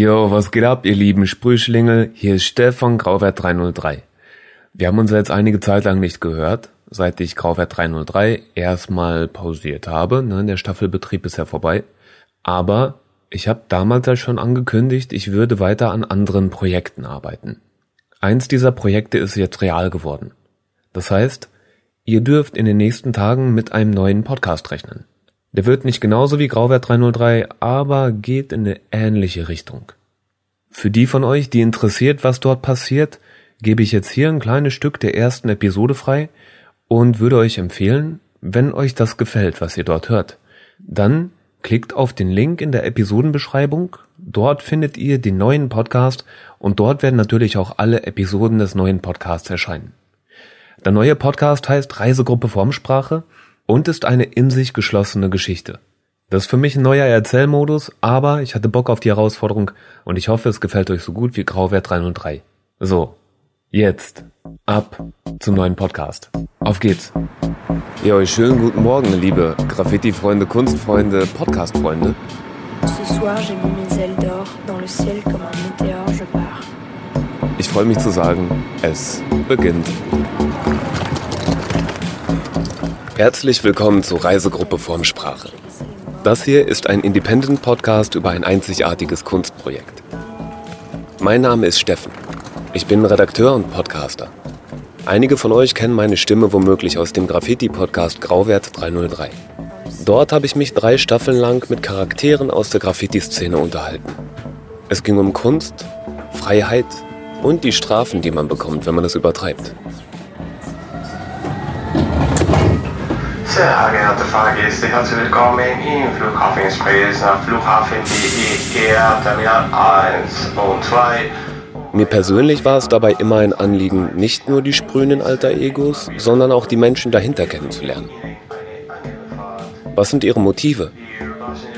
Jo, was geht ab, ihr lieben Sprühschlingel? Hier ist Stefan Grauwert 303. Wir haben uns jetzt einige Zeit lang nicht gehört, seit ich Grauwert 303 erstmal pausiert habe. Ne, der Staffelbetrieb ist ja vorbei. Aber ich habe damals ja schon angekündigt, ich würde weiter an anderen Projekten arbeiten. Eins dieser Projekte ist jetzt real geworden. Das heißt, ihr dürft in den nächsten Tagen mit einem neuen Podcast rechnen. Der wird nicht genauso wie Grauwert 303, aber geht in eine ähnliche Richtung. Für die von euch, die interessiert, was dort passiert, gebe ich jetzt hier ein kleines Stück der ersten Episode frei und würde euch empfehlen, wenn euch das gefällt, was ihr dort hört, dann klickt auf den Link in der Episodenbeschreibung. Dort findet ihr den neuen Podcast und dort werden natürlich auch alle Episoden des neuen Podcasts erscheinen. Der neue Podcast heißt Reisegruppe Formsprache und ist eine in sich geschlossene Geschichte. Das ist für mich ein neuer Erzählmodus, aber ich hatte Bock auf die Herausforderung und ich hoffe, es gefällt euch so gut wie Grauwert 303. So, jetzt ab zum neuen Podcast. Auf geht's. Ja, schönen guten Morgen, liebe Graffiti-Freunde, Kunstfreunde, Podcast-Freunde. Ce soir, j'ai mis mes ailes d'or dans le ciel comme un météore, je pars. Ich freue mich zu sagen, es beginnt. Herzlich willkommen zur Reisegruppe Formsprache. Das hier ist ein Independent-Podcast über ein einzigartiges Kunstprojekt. Mein Name ist Steffen. Ich bin Redakteur und Podcaster. Einige von euch kennen meine Stimme womöglich aus dem Graffiti-Podcast Grauwert 303. Dort habe ich mich drei Staffeln lang mit Charakteren aus der Graffiti-Szene unterhalten. Es ging um Kunst, Freiheit und die Strafen, die man bekommt, wenn man es übertreibt. Sehr geehrte Fahrgäste, herzlich willkommen im Flughafen Spresen, Flughafen DER Terminal 1 und 2. Mir persönlich war es dabei immer ein Anliegen, nicht nur die sprühenden alter Egos, sondern auch die Menschen dahinter kennenzulernen. Was sind ihre Motive?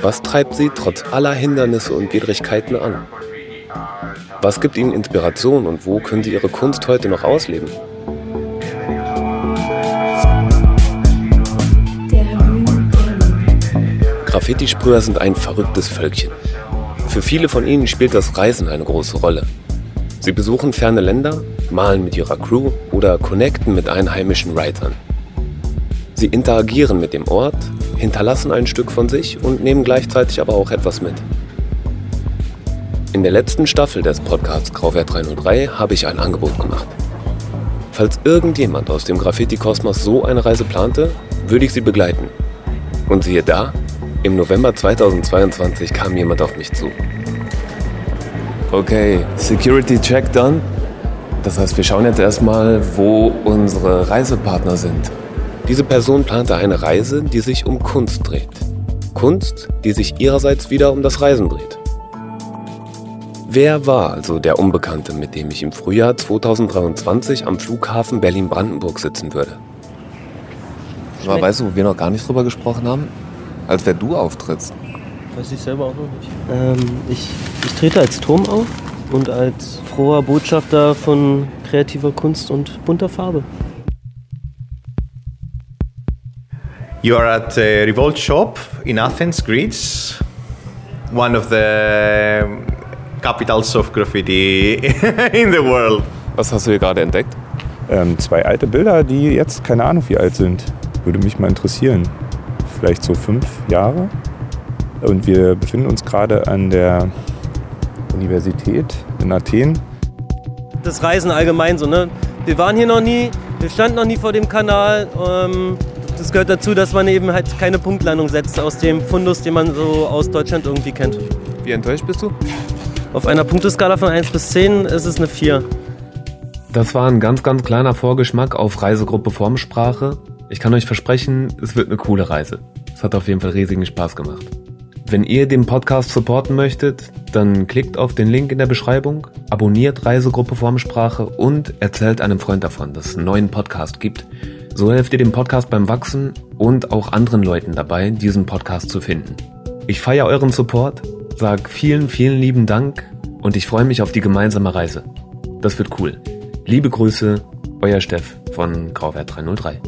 Was treibt sie trotz aller Hindernisse und Widrigkeiten an? Was gibt ihnen Inspiration und wo können sie ihre Kunst heute noch ausleben? Graffiti-Sprüher sind ein verrücktes Völkchen. Für viele von ihnen spielt das Reisen eine große Rolle. Sie besuchen ferne Länder, malen mit ihrer Crew oder connecten mit einheimischen Writern. Sie interagieren mit dem Ort, hinterlassen ein Stück von sich und nehmen gleichzeitig aber auch etwas mit. In der letzten Staffel des Podcasts Grauwert 303 habe ich ein Angebot gemacht. Falls irgendjemand aus dem Graffiti-Kosmos so eine Reise plante, würde ich sie begleiten. Und siehe da, im November 2022 kam jemand auf mich zu. Okay, Security Check done. Das heißt, wir schauen jetzt erstmal, wo unsere Reisepartner sind. Diese Person plante eine Reise, die sich um Kunst dreht. Kunst, die sich ihrerseits wieder um das Reisen dreht. Wer war also der Unbekannte, mit dem ich im Frühjahr 2023 am Flughafen Berlin-Brandenburg sitzen würde? Aber weißt du, wo wir noch gar nicht drüber gesprochen haben? Als wer du auftrittst? Weiß ich selber auch noch nicht. Ähm, ich, ich trete als Turm auf und als froher Botschafter von kreativer Kunst und bunter Farbe. You are at a Revolt Shop in Athens, Greece, one of the capitals of graffiti in the world. Was hast du hier gerade entdeckt? Ähm, zwei alte Bilder, die jetzt keine Ahnung wie alt sind. Würde mich mal interessieren vielleicht so fünf Jahre. Und wir befinden uns gerade an der Universität in Athen. Das Reisen allgemein so, ne? Wir waren hier noch nie, wir standen noch nie vor dem Kanal. Ähm, das gehört dazu, dass man eben halt keine Punktlandung setzt aus dem Fundus, den man so aus Deutschland irgendwie kennt. Wie enttäuscht bist du? Auf einer Punkteskala von 1 bis 10 ist es eine 4. Das war ein ganz, ganz kleiner Vorgeschmack auf Reisegruppe Formsprache. Ich kann euch versprechen, es wird eine coole Reise. Es hat auf jeden Fall riesigen Spaß gemacht. Wenn ihr den Podcast supporten möchtet, dann klickt auf den Link in der Beschreibung, abonniert Reisegruppe Formsprache und erzählt einem Freund davon, dass es einen neuen Podcast gibt. So helft ihr dem Podcast beim Wachsen und auch anderen Leuten dabei, diesen Podcast zu finden. Ich feiere euren Support, sag vielen, vielen lieben Dank und ich freue mich auf die gemeinsame Reise. Das wird cool. Liebe Grüße, euer Steff von Grauwert 303.